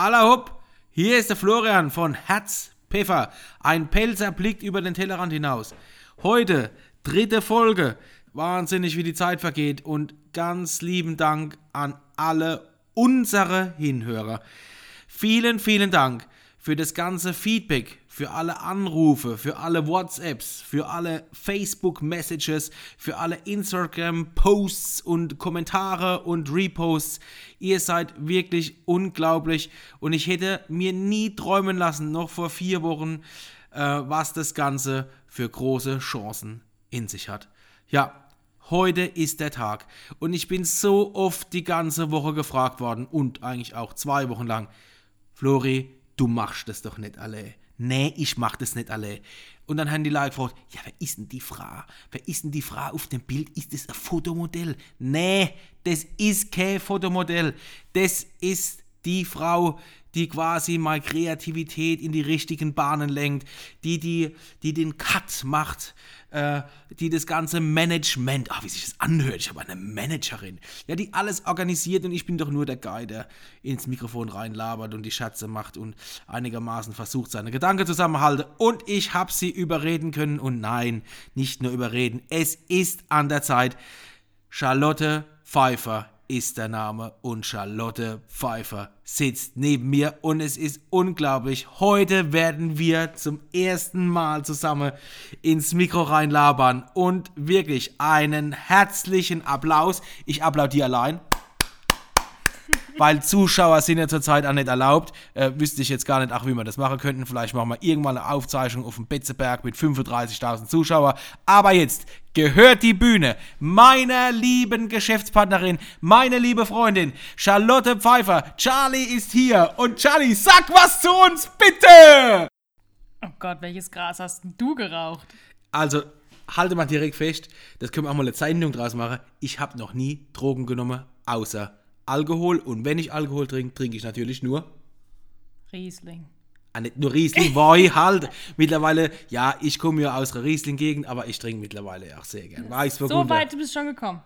Alla hopp, hier ist der Florian von Herz Pfeffer. Ein Pelzer blickt über den Tellerrand hinaus. Heute, dritte Folge. Wahnsinnig, wie die Zeit vergeht. Und ganz lieben Dank an alle unsere Hinhörer. Vielen, vielen Dank für das ganze Feedback, für alle Anrufe, für alle WhatsApps, für alle Facebook-Messages, für alle Instagram-Posts und Kommentare und Reposts. Ihr seid wirklich unglaublich und ich hätte mir nie träumen lassen, noch vor vier Wochen, äh, was das Ganze für große Chancen in sich hat. Ja, Heute ist der Tag und ich bin so oft die ganze Woche gefragt worden und eigentlich auch zwei Wochen lang, Flori, du machst das doch nicht alle nee, ich mach das nicht alle. Und dann haben die Leute gefragt, ja, wer ist denn die Frau? Wer ist denn die Frau auf dem Bild? Ist das ein Fotomodell? Nee, das ist kein Fotomodell. Das ist die Frau, die quasi mal Kreativität in die richtigen Bahnen lenkt, die, die, die den Cut macht, äh, die das ganze Management, ach, wie sich das anhört, ich habe eine Managerin, ja, die alles organisiert und ich bin doch nur der Guy, der ins Mikrofon reinlabert und die Schatze macht und einigermaßen versucht, seine Gedanken zusammenhalten. Und ich habe sie überreden können und nein, nicht nur überreden, es ist an der Zeit, Charlotte Pfeiffer ist der Name und Charlotte Pfeiffer sitzt neben mir und es ist unglaublich. Heute werden wir zum ersten Mal zusammen ins Mikro reinlabern und wirklich einen herzlichen Applaus. Ich applaudiere allein weil Zuschauer sind ja zurzeit auch nicht erlaubt. Äh, wüsste ich jetzt gar nicht, ach, wie wir das machen könnten. Vielleicht machen wir irgendwann eine Aufzeichnung auf dem Betzeberg mit 35.000 Zuschauern. Aber jetzt gehört die Bühne meiner lieben Geschäftspartnerin, meine liebe Freundin Charlotte Pfeiffer. Charlie ist hier und Charlie, sag was zu uns, bitte! Oh Gott, welches Gras hast du geraucht? Also, halte mal direkt fest, das können wir auch mal eine Sendung draus machen. Ich habe noch nie Drogen genommen, außer Alkohol und wenn ich Alkohol trinke, trinke ich natürlich nur Riesling. Ah, nicht nur Riesling, Woi halt. Mittlerweile, ja, ich komme ja aus der Riesling-Gegend, aber ich trinke mittlerweile auch sehr gern Weißburgunder. So weit bist du schon gekommen.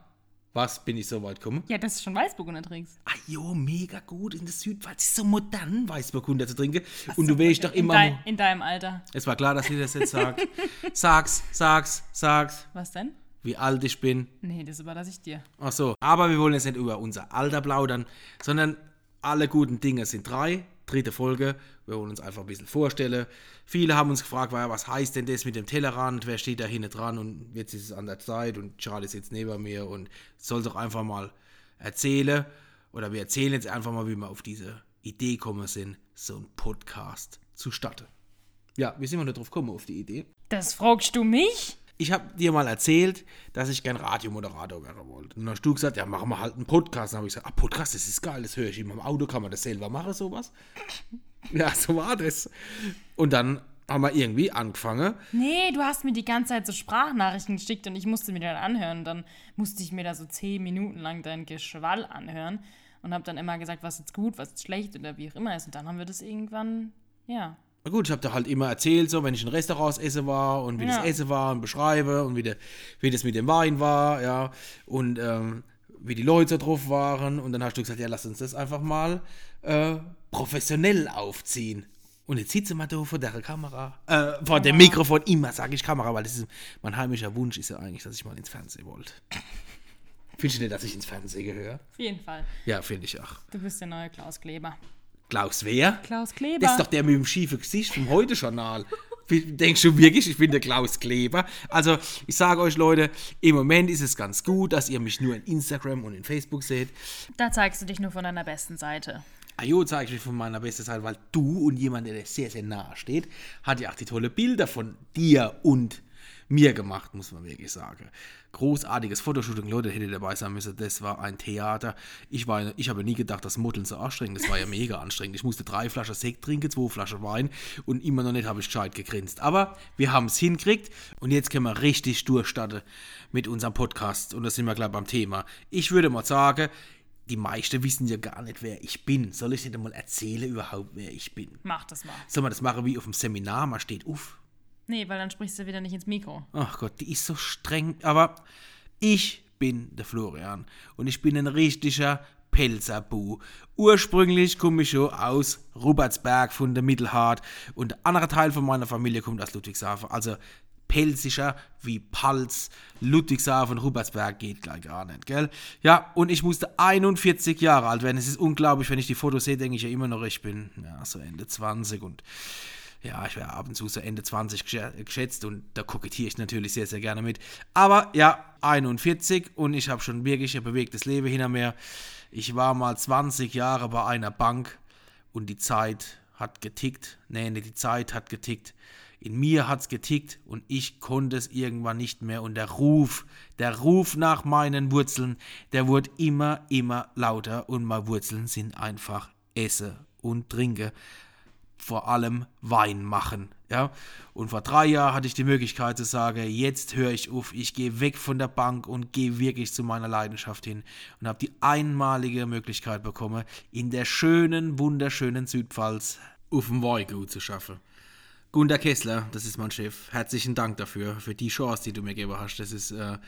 Was, bin ich so weit gekommen? Ja, dass du schon Weißburgunder trinkst. Ah jo, mega gut in der Südpfalz. ist so modern, Weißburgunder zu trinken. Was und du weißt doch immer... In, dein, in deinem Alter. Es war klar, dass ihr das jetzt sagt. sag's, sag's, sag's. Was denn? Wie alt ich bin. Nee, das überlasse ich dir. Ach so, aber wir wollen jetzt nicht über unser Alter plaudern, sondern alle guten Dinge sind drei. Dritte Folge. Wir wollen uns einfach ein bisschen vorstellen. Viele haben uns gefragt, was heißt denn das mit dem Tellerrand? Wer steht da hinten dran? Und jetzt ist es an der Zeit und Charlie sitzt neben mir und soll doch einfach mal erzählen. Oder wir erzählen jetzt einfach mal, wie wir auf diese Idee gekommen sind, so einen Podcast zu starten. Ja, wie sind wir da drauf gekommen, auf die Idee? Das fragst du mich? Ich habe dir mal erzählt, dass ich gern Radiomoderator werden wollte. Und dann hast du gesagt, ja, machen wir halt einen Podcast. Dann habe ich gesagt, ah, Podcast, das ist geil, das höre ich immer im Auto, kann man das selber machen, sowas? Ja, so war das. Und dann haben wir irgendwie angefangen. Nee, du hast mir die ganze Zeit so Sprachnachrichten geschickt und ich musste mir dann anhören. Dann musste ich mir da so zehn Minuten lang dein Geschwall anhören und habe dann immer gesagt, was jetzt gut, was jetzt schlecht oder wie auch immer ist. Und dann haben wir das irgendwann, ja, na gut, ich habe da halt immer erzählt, so, wenn ich in Restaurants esse war und wie ja. das Essen war und beschreibe und wie, de, wie das mit dem Wein war, ja, und ähm, wie die Leute drauf waren. Und dann hast du gesagt, ja, lass uns das einfach mal äh, professionell aufziehen. Und jetzt sitzt mal da vor der Kamera, äh, vor dem Mikrofon, immer sage ich Kamera, weil das ist mein heimischer Wunsch ist ja eigentlich, dass ich mal ins Fernsehen wollte. Findest du nicht, dass ich ins Fernsehen gehöre? Auf jeden Fall. Ja, finde ich auch. Du bist der neue Klaus Kleber. Klaus wer? Klaus Kleber. Das ist doch der mit dem schiefen Gesicht vom Heute-Journal. Denkst du wirklich, ich bin der Klaus Kleber? Also, ich sage euch, Leute, im Moment ist es ganz gut, dass ihr mich nur in Instagram und in Facebook seht. Da zeigst du dich nur von deiner besten Seite. Ah jo, zeige ich mich von meiner besten Seite, weil du und jemand, der dir sehr, sehr nahe steht, hat ja auch die tolle Bilder von dir und mir gemacht, muss man wirklich sagen. Großartiges Fotoshooting, Leute, hätte dabei sein müssen. Das war ein Theater. Ich, war, ich habe nie gedacht, dass Modeln so anstrengend Das war ja mega anstrengend. Ich musste drei Flaschen Sekt trinken, zwei Flaschen Wein und immer noch nicht habe ich gescheit gegrinst. Aber wir haben es hingekriegt und jetzt können wir richtig durchstarten mit unserem Podcast. Und da sind wir gleich beim Thema. Ich würde mal sagen, die meisten wissen ja gar nicht, wer ich bin. Soll ich dir mal erzählen überhaupt, wer ich bin? Mach das mal. Soll man das machen wie auf dem Seminar? Man steht auf, Nee, weil dann sprichst du wieder nicht ins Mikro. Ach Gott, die ist so streng. Aber ich bin der Florian und ich bin ein richtiger Pelzerbu. Ursprünglich komme ich schon aus Rubertsberg von der Mittelhart und der andere Teil von meiner Familie kommt aus Ludwigshafen. Also pelzischer wie Palz. Ludwigshafen, Rubertsberg geht gleich gar nicht, gell? Ja, und ich musste 41 Jahre alt werden. Es ist unglaublich, wenn ich die Fotos sehe, denke ich ja immer noch, ich bin ja, so Ende 20 und ja, ich wäre ab und zu so Ende 20 geschätzt und da kokettiere ich natürlich sehr, sehr gerne mit. Aber ja, 41 und ich habe schon wirklich ein bewegtes Leben hinter mir. Ich war mal 20 Jahre bei einer Bank und die Zeit hat getickt. Nee, nee, die Zeit hat getickt. In mir hat's getickt und ich konnte es irgendwann nicht mehr. Und der Ruf, der Ruf nach meinen Wurzeln, der wurde immer, immer lauter. Und meine Wurzeln sind einfach Esse und Trinke vor allem Wein machen. Ja? Und vor drei Jahren hatte ich die Möglichkeit zu sagen, jetzt höre ich auf, ich gehe weg von der Bank und gehe wirklich zu meiner Leidenschaft hin und habe die einmalige Möglichkeit bekommen, in der schönen, wunderschönen Südpfalz auf dem Weingut zu schaffen. Gunter Kessler, das ist mein Chef. Herzlichen Dank dafür, für die Chance, die du mir gegeben hast. Das ist äh,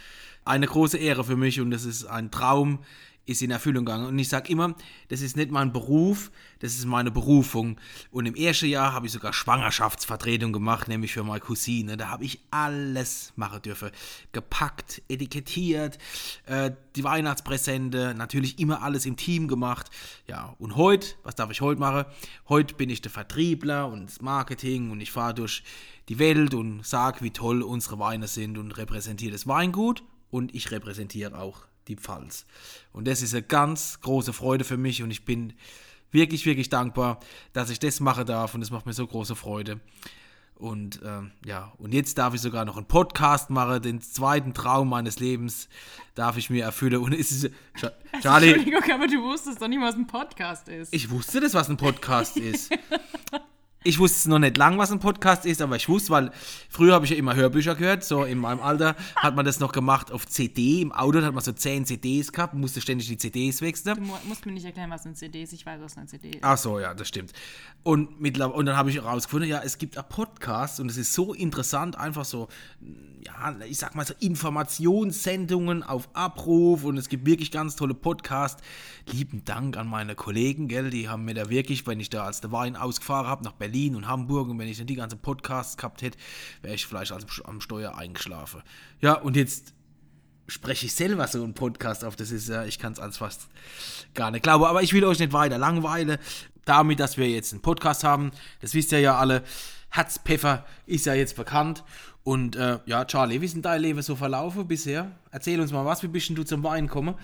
eine große Ehre für mich und das ist ein Traum, ist in Erfüllung gegangen. Und ich sage immer, das ist nicht mein Beruf, das ist meine Berufung. Und im ersten Jahr habe ich sogar Schwangerschaftsvertretung gemacht, nämlich für meine Cousine. Da habe ich alles machen dürfen. Gepackt, etikettiert, äh, die Weihnachtspräsente, natürlich immer alles im Team gemacht. Ja, und heute, was darf ich heute machen? Heute bin ich der Vertriebler und das Marketing und ich fahre durch die Welt und sage, wie toll unsere Weine sind und repräsentiere das Weingut und ich repräsentiere auch die Pfalz. Und das ist eine ganz große Freude für mich und ich bin wirklich, wirklich dankbar, dass ich das machen darf und es macht mir so große Freude. Und ähm, ja, und jetzt darf ich sogar noch einen Podcast machen, den zweiten Traum meines Lebens darf ich mir erfüllen. Und es ist. Charlie. Entschuldigung, aber du wusstest doch nicht, was ein Podcast ist. Ich wusste das, was ein Podcast ist. ich wusste noch nicht lang, was ein Podcast ist, aber ich wusste, weil früher habe ich ja immer Hörbücher gehört, so in meinem Alter hat man das noch gemacht auf CD, im Auto hat man so 10 CDs gehabt, musste ständig die CDs wechseln. Du musst mir nicht erklären, was eine CD ist, ich weiß, was eine CD ist. Ach so, ja, das stimmt. Und, mittlerweile, und dann habe ich herausgefunden, ja, es gibt auch Podcasts und es ist so interessant, einfach so, ja, ich sag mal so Informationssendungen auf Abruf und es gibt wirklich ganz tolle Podcasts. Lieben Dank an meine Kollegen, gell, die haben mir da wirklich, wenn ich da als der Wein ausgefahren habe nach Berlin, Berlin und Hamburg und wenn ich dann die ganzen Podcasts gehabt hätte, wäre ich vielleicht am Steuer eingeschlafen. Ja, und jetzt spreche ich selber so einen Podcast auf. Das ist ja, ich kann es ans fast gar nicht glauben. Aber ich will euch nicht weiter langweilen. Damit, dass wir jetzt einen Podcast haben, das wisst ihr ja alle. Herzpfeffer ist ja jetzt bekannt. Und äh, ja, Charlie, wie sind dein Leben so verlaufen bisher? Erzähl uns mal was, wie bist du zum Wein gekommen?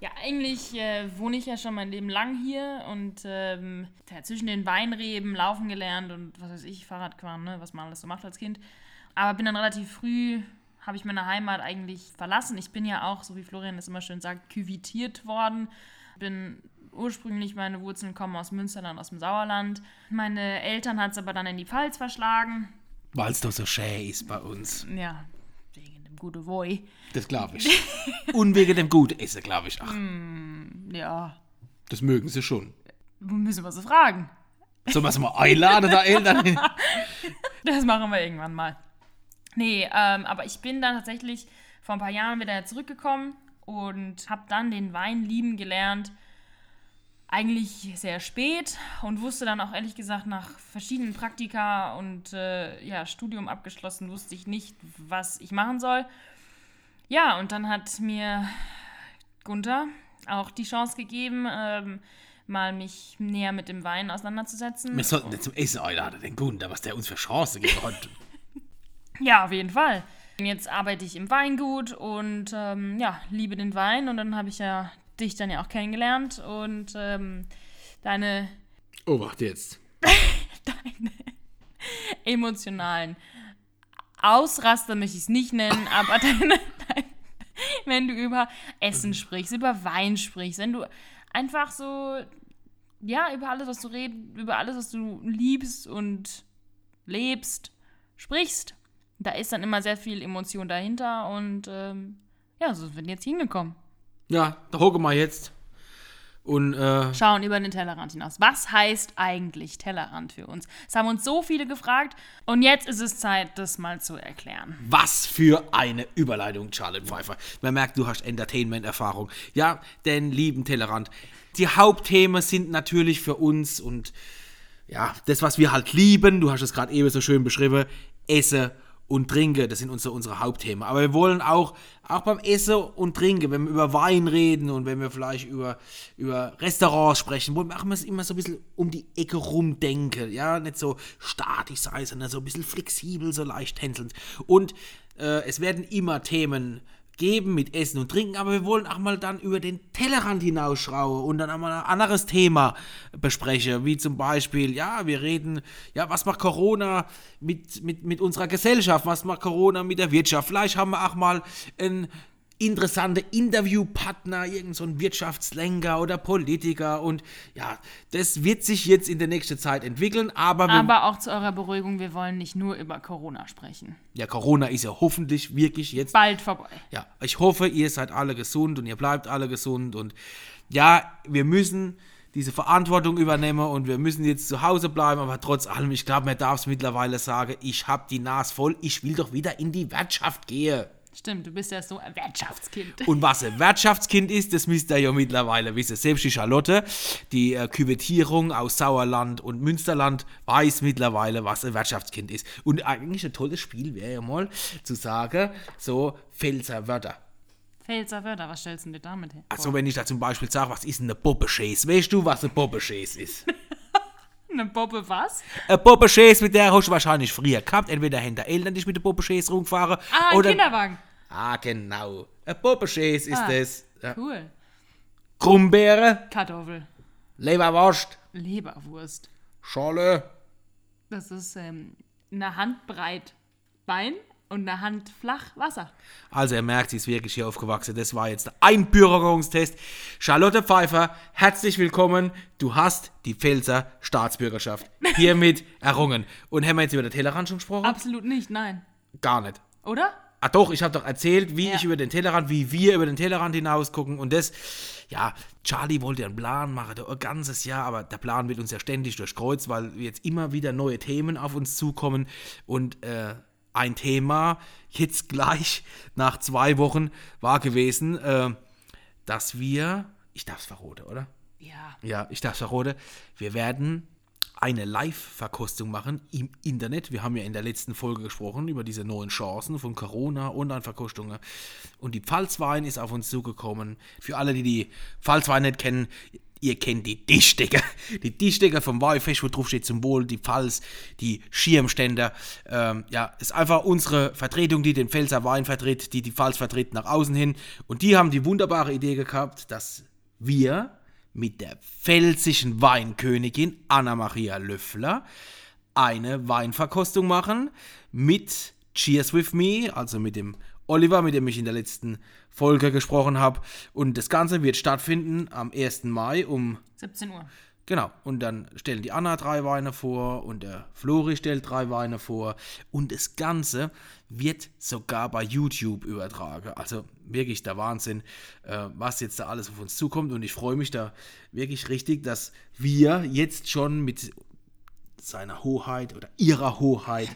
Ja, eigentlich äh, wohne ich ja schon mein Leben lang hier und ähm, zwischen den Weinreben laufen gelernt und was weiß ich, Fahrradfahren, ne, was man alles so macht als Kind. Aber bin dann relativ früh, habe ich meine Heimat eigentlich verlassen. Ich bin ja auch, so wie Florian es immer schön sagt, küvitiert worden. Bin ursprünglich, meine Wurzeln kommen aus Münsterland, aus dem Sauerland. Meine Eltern hat es aber dann in die Pfalz verschlagen. Weil es doch so schön ist bei uns. Ja, gute Woi. Das glaube ich. Und wegen dem guten Essen, glaube ich auch. Mm, ja. Das mögen sie schon. Müssen wir sie fragen. Sollen wir sie mal einladen, da Eltern? das machen wir irgendwann mal. Nee, ähm, aber ich bin dann tatsächlich vor ein paar Jahren wieder zurückgekommen und habe dann den Wein lieben gelernt eigentlich sehr spät und wusste dann auch ehrlich gesagt nach verschiedenen Praktika und äh, ja, Studium abgeschlossen, wusste ich nicht, was ich machen soll. Ja, und dann hat mir Gunther auch die Chance gegeben, ähm, mal mich näher mit dem Wein auseinanderzusetzen. Wir sollten jetzt zum Essen einladen, den Gunther, was der uns für Chance gegeben hat. ja, auf jeden Fall. Jetzt arbeite ich im Weingut und ähm, ja, liebe den Wein und dann habe ich ja dich dann ja auch kennengelernt und ähm, deine. Oh, warte jetzt. deine emotionalen Ausraster möchte ich es nicht nennen, aber deine, deine, wenn du über Essen sprichst, über Wein sprichst, wenn du einfach so, ja, über alles, was du redest, über alles, was du liebst und lebst, sprichst, da ist dann immer sehr viel Emotion dahinter und ähm, ja, so sind wir jetzt hingekommen. Ja, da hocke mal jetzt. Und äh, Schauen über den Tellerrand hinaus. Was heißt eigentlich Tellerrand für uns? Das haben uns so viele gefragt und jetzt ist es Zeit, das mal zu erklären. was für eine Überleitung, Charlotte Pfeiffer. Man merkt, du hast Entertainment-Erfahrung. Ja, denn lieben Tellerrand. Die Hauptthemen sind natürlich für uns und ja, das, was wir halt lieben, du hast es gerade eben so schön beschrieben, Essen und Trinken, das sind unsere, unsere Hauptthemen. Aber wir wollen auch, auch beim Essen und Trinken, wenn wir über Wein reden und wenn wir vielleicht über, über Restaurants sprechen, wollen wir auch immer, so ein bisschen um die Ecke rumdenken. Ja, nicht so statisch sein, sondern so ein bisschen flexibel, so leicht tänzelnd. Und äh, es werden immer Themen geben mit Essen und Trinken, aber wir wollen auch mal dann über den Tellerrand hinausschauen und dann auch mal ein anderes Thema besprechen, wie zum Beispiel, ja, wir reden, ja, was macht Corona mit, mit, mit unserer Gesellschaft, was macht Corona mit der Wirtschaft, vielleicht haben wir auch mal einen interessante Interviewpartner, irgend so ein Wirtschaftslenker oder Politiker und ja, das wird sich jetzt in der nächsten Zeit entwickeln, aber, Aber auch zu eurer Beruhigung, wir wollen nicht nur über Corona sprechen. ja, Corona ist ja hoffentlich wirklich jetzt Bald vorbei. Ja, ich hoffe, ihr seid alle gesund und ihr bleibt alle gesund. Und ja, wir müssen diese Verantwortung übernehmen und wir müssen jetzt zu Hause bleiben. Aber trotz allem, ich glaube, man darf es mittlerweile sagen, ich habe die Nase voll. Ich will doch wieder in die Wirtschaft gehen. Stimmt, du bist ja so ein Wirtschaftskind. Und was ein Wirtschaftskind ist, das müsst ihr ja mittlerweile wissen. Selbst die Charlotte, die äh, Küvettierung aus Sauerland und Münsterland, weiß mittlerweile, was ein Wirtschaftskind ist. Und eigentlich ein tolles Spiel wäre ja mal zu sagen, so Pfälzer Wörter. Pfälzer Wörter, was stellst du dir damit her? Also wenn ich da zum Beispiel sage, was ist denn eine Bobbeschäs? Weißt du, was eine Bobbeschäs ist? Eine Bobbe was? eine Bobbeschäs, mit der hast du wahrscheinlich früher gehabt. Entweder hinter Eltern dich mit der Bobbeschäs rumgefahren. Ah, ein oder Kinderwagen. Ah, genau. Eine Bobbeschäs ist Ah. das. Ja. Cool. Krummbeere, Kartoffel. Leberwurst, Leberwurst. Scholle. Das ist ähm, eine Handbreit Wein und eine Hand flach Wasser. Also ihr merkt, sie ist wirklich hier aufgewachsen. Das war jetzt der Einbürgerungstest. Charlotte Pfeiffer, herzlich willkommen. Du hast die Pfälzer Staatsbürgerschaft hiermit errungen. Und haben wir jetzt über den Tellerrand schon gesprochen? Absolut nicht, nein. Gar nicht. Oder? Ah doch, ich habe doch erzählt, wie Ja. ich über den Tellerrand, wie wir über den Tellerrand hinaus gucken und das, ja, Charlie wollte einen Plan machen, der ein ganzes Jahr, aber der Plan wird uns ja ständig durchkreuzt, weil jetzt immer wieder neue Themen auf uns zukommen und äh, ein Thema jetzt gleich nach zwei Wochen war gewesen, äh, dass wir, ich darf es verroten, oder? Ja. Ja, ich darf verraten, wir werden eine Live-Verkostung machen im Internet. Wir haben ja in der letzten Folge gesprochen über diese neuen Chancen von Corona, Online-Verkostungen. Und die Pfalzwein ist auf uns zugekommen. Für alle, die die Pfalzwein nicht kennen, ihr kennt die Tischdecker. Die Tischdecker vom Weihfest, wo drauf steht Symbol, die Pfalz, die Schirmständer. Ähm, ja, ist einfach unsere Vertretung, die den Pfälzer Wein vertritt, die die Pfalz vertritt nach außen hin. Und die haben die wunderbare Idee gehabt, dass wir mit der pfälzischen Weinkönigin Anna-Maria Löffler eine Weinverkostung machen mit Cheers With Me, also mit dem Oliver, mit dem ich in der letzten Folge gesprochen habe. Und das Ganze wird stattfinden am 1. Mai um 17 Uhr. Genau, und dann stellen die Anna drei Weine vor und der Flori stellt drei Weine vor und das Ganze wird sogar bei YouTube übertragen. Also wirklich der Wahnsinn, äh, was jetzt da alles auf uns zukommt und ich freue mich da wirklich richtig, dass wir jetzt schon mit seiner Hoheit oder ihrer Hoheit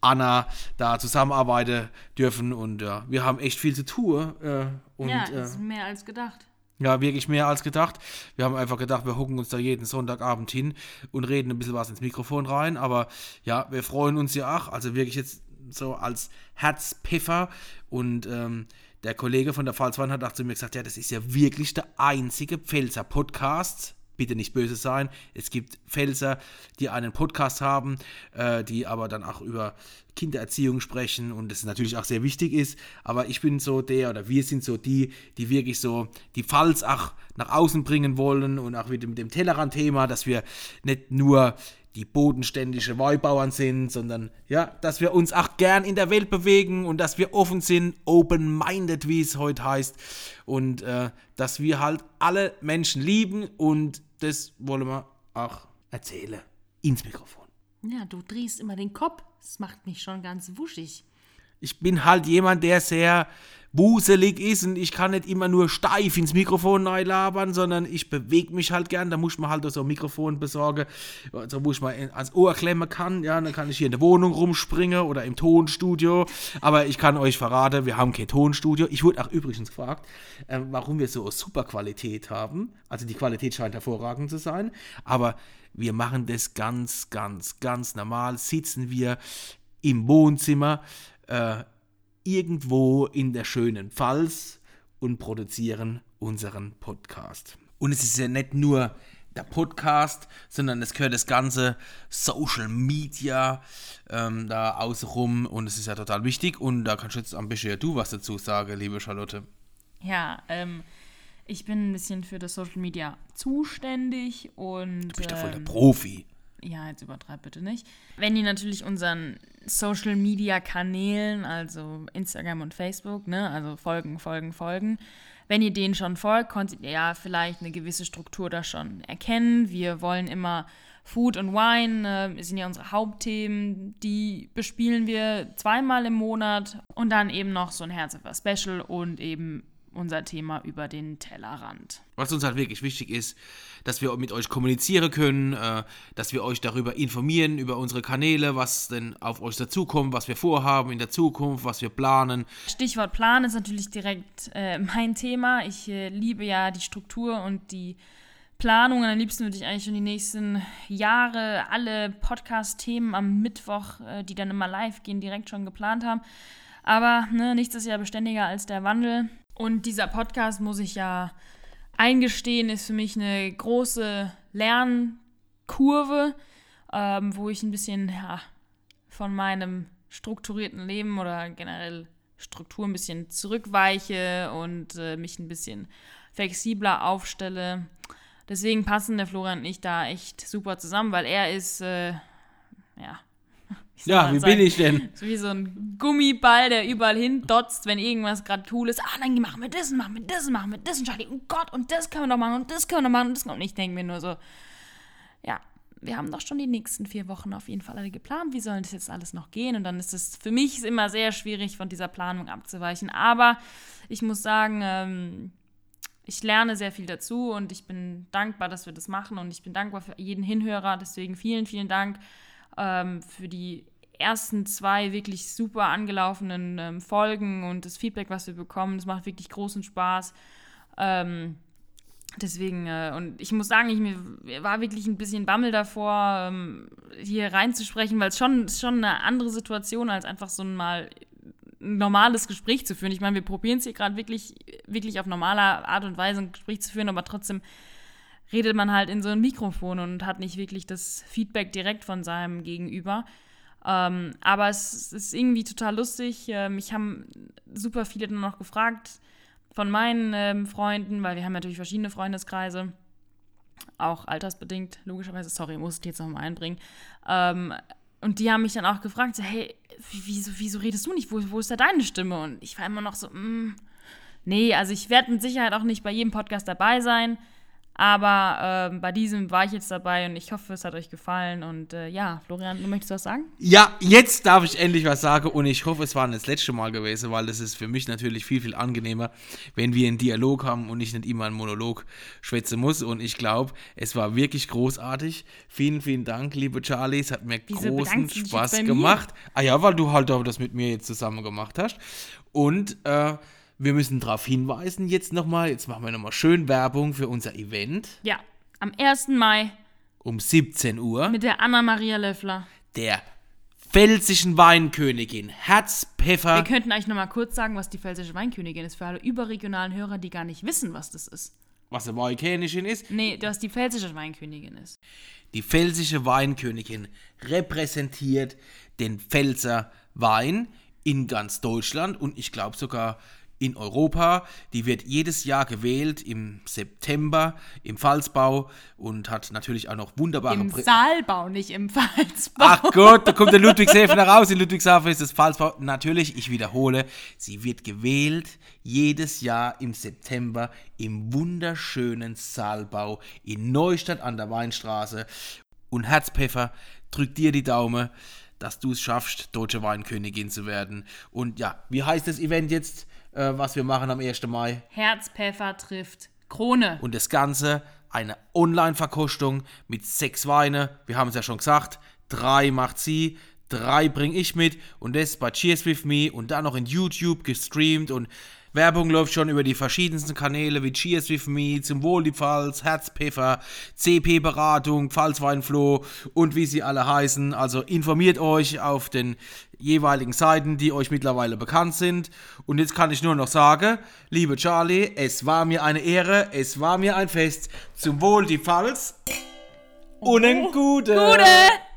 Anna da zusammenarbeiten dürfen und ja, wir haben echt viel zu tun äh, und ja, äh, das ist mehr als gedacht. ja, wirklich mehr als gedacht. Wir haben einfach gedacht, wir hucken uns da jeden Sonntagabend hin und reden ein bisschen was ins Mikrofon rein. Aber ja, wir freuen uns ja auch. Also wirklich jetzt so als Herzpfeffer. Und ähm, der Kollege von der Pfalzwein hat auch zu mir gesagt, ja, das ist ja wirklich der einzige Pfälzer Podcast. Bitte nicht böse sein. Es gibt Pfälzer, die einen Podcast haben, äh, die aber dann auch über Kindererziehung sprechen und das natürlich auch sehr wichtig ist. Aber ich bin so der oder wir sind so die, die wirklich so die Pfalz auch nach außen bringen wollen und auch mit dem, dem Tellerrand-Thema, dass wir nicht nur die bodenständige Weibauern sind, sondern ja, dass wir uns auch gern in der Welt bewegen und dass wir offen sind, open-minded, wie es heute heißt. Und äh, dass wir halt alle Menschen lieben und das wollen wir auch erzählen. Ins Mikrofon. Ja, du drehst immer den Kopf. Das macht mich schon ganz wuschig. Ich bin halt jemand, der sehr wuselig ist und ich kann nicht immer nur steif ins Mikrofon neu labern, sondern ich bewege mich halt gern. Da muss man halt so ein Mikrofon besorgen, also wo ich mal ans Ohr klemmen kann. Ja, dann kann ich hier in der Wohnung rumspringen oder im Tonstudio. Aber ich kann euch verraten, wir haben kein Tonstudio. Ich wurde auch übrigens gefragt, äh, warum wir so super Qualität haben. Also die Qualität scheint hervorragend zu sein. Aber wir machen das ganz, ganz, ganz normal. Sitzen wir im Wohnzimmer. Äh, irgendwo in der schönen Pfalz und produzieren unseren Podcast. Und es ist ja nicht nur der Podcast, sondern es gehört das ganze Social Media ähm, da außenrum und es ist ja total wichtig und da kannst du jetzt ein bisschen du was dazu sagen, liebe Charlotte. Ja, ähm, ich bin ein bisschen für das Social Media zuständig und. Du bist ja voll der ähm, Profi. ja, jetzt übertreib bitte nicht. Wenn ihr natürlich unseren Social Media Kanälen, also Instagram und Facebook, ne, also folgen, folgen, folgen, wenn ihr denen schon folgt, konntet ihr ja vielleicht eine gewisse Struktur da schon erkennen. Wir wollen immer Food und Wine, äh, sind ja unsere Hauptthemen, die bespielen wir zweimal im Monat und dann eben noch so ein Herz Special und eben unser Thema über den Tellerrand. Was uns halt wirklich wichtig ist, dass wir mit euch kommunizieren können, äh, dass wir euch darüber informieren, über unsere Kanäle, was denn auf euch dazukommt, was wir vorhaben in der Zukunft, was wir planen. Stichwort Plan ist natürlich direkt äh, mein Thema. Ich äh, liebe ja die Struktur und die Planung. Am liebsten würde ich eigentlich schon die nächsten Jahre alle Podcast-Themen am Mittwoch, äh, die dann immer live gehen, direkt schon geplant haben. Aber ne, nichts ist ja beständiger als der Wandel. Und dieser Podcast, muss ich ja eingestehen, ist für mich eine große Lernkurve, ähm, wo ich ein bisschen ja, von meinem strukturierten Leben oder generell Struktur ein bisschen zurückweiche und äh, mich ein bisschen flexibler aufstelle. Deswegen passen der Florian und ich da echt super zusammen, weil er ist, äh, ja, Ja, wie sagen? bin ich denn? So wie so ein Gummiball, der überall hin dotzt, wenn irgendwas gerade cool ist. Ah, dann machen wir das, machen wir das, machen wir das, Charlie. Und Gott, und das können wir noch machen, und das können wir noch machen, und das können wir. Und ich denke mir nur so, ja, wir haben doch schon die nächsten vier Wochen auf jeden Fall alle geplant. Wie soll das jetzt alles noch gehen? Und dann ist es für mich immer sehr schwierig, von dieser Planung abzuweichen. Aber ich muss sagen, ähm, ich lerne sehr viel dazu und ich bin dankbar, dass wir das machen und ich bin dankbar für jeden Hinhörer. Deswegen vielen, vielen Dank ähm, für die ersten zwei wirklich super angelaufenen ähm, Folgen und das Feedback, was wir bekommen. Das macht wirklich großen Spaß. Ähm, deswegen, äh, und ich muss sagen, ich mir war wirklich ein bisschen Bammel davor, ähm, hier reinzusprechen, weil es schon, schon eine andere Situation, als einfach so ein mal normales Gespräch zu führen. Ich meine, wir probieren es hier gerade wirklich, wirklich auf normaler Art und Weise ein Gespräch zu führen, aber trotzdem redet man halt in so ein Mikrofon und hat nicht wirklich das Feedback direkt von seinem Gegenüber. Ähm, aber es ist irgendwie total lustig. Ähm, mich haben super viele dann noch gefragt von meinen ähm, Freunden, weil wir haben natürlich verschiedene Freundeskreise, auch altersbedingt, logischerweise. Sorry, muss ich jetzt noch mal einbringen. Ähm, und die haben mich dann auch gefragt, so, hey, wie- wieso, wieso redest du nicht? Wo, wo ist da deine Stimme? Und ich war immer noch so, mm, nee, also ich werde mit Sicherheit auch nicht bei jedem Podcast dabei sein. Aber ähm, bei diesem war ich jetzt dabei und ich hoffe, es hat euch gefallen. Und äh, ja, Florian, du möchtest was sagen? Ja, jetzt darf ich endlich was sagen und ich hoffe, es war nicht das letzte Mal gewesen, weil das ist für mich natürlich viel, viel angenehmer, wenn wir einen Dialog haben und ich nicht immer einen Monolog schwätzen muss. Und ich glaube, es war wirklich großartig. Vielen, vielen Dank, liebe Charlie. Es hat mir Wieso großen Spaß gemacht. Ah ja, weil du halt auch das mit mir jetzt zusammen gemacht hast. Und äh, wir müssen darauf hinweisen jetzt nochmal, jetzt machen wir nochmal schön Werbung für unser Event Ja, am 1. Mai um 17 Uhr. mit der Anna-Maria Löffler. der pfälzischen Weinkönigin Herzpfeffer. Wir könnten eigentlich noch mal kurz sagen, was die Pfälzische Weinkönigin ist, für alle überregionalen Hörer, die gar nicht wissen, was das ist. was eine Weinkönigin ist. Nee, was die Pfälzische Weinkönigin ist. Die pfälzische Weinkönigin repräsentiert den Pfälzer Wein in ganz Deutschland und ich glaube sogar in Europa. Die wird jedes Jahr gewählt im September im Pfalzbau und hat natürlich auch noch wunderbare Im Prä- Saalbau, nicht im Pfalzbau. Ach Gott, da kommt der Ludwigshafen raus. In Ludwigshafen ist das Pfalzbau. Natürlich, ich wiederhole, sie wird gewählt jedes Jahr im September im wunderschönen Saalbau in Neustadt an der Weinstraße. Und Herzpfeffer, drück dir die Daumen, dass du es schaffst, deutsche Weinkönigin zu werden. Und ja, wie heißt das Event jetzt, äh, was wir machen am 1. Mai? Herzpfeffer trifft Krone. Und das Ganze eine Online-Verkostung mit sechs Weine. Wir haben es ja schon gesagt. Drei macht sie, drei bringe ich mit. Und das bei Cheers With Me und dann noch in YouTube gestreamt. Und Werbung läuft schon über die verschiedensten Kanäle wie Cheers With Me, zum Wohl die Pfalz, Herzpfeffer, CP-Beratung, Pfalzweinfloh und wie sie alle heißen. Also informiert euch auf den jeweiligen Seiten, die euch mittlerweile bekannt sind. Und jetzt kann ich nur noch sagen, liebe Charlie, es war mir eine Ehre, es war mir ein Fest. Zum Wohl die Pfalz und ein Gute. Gute!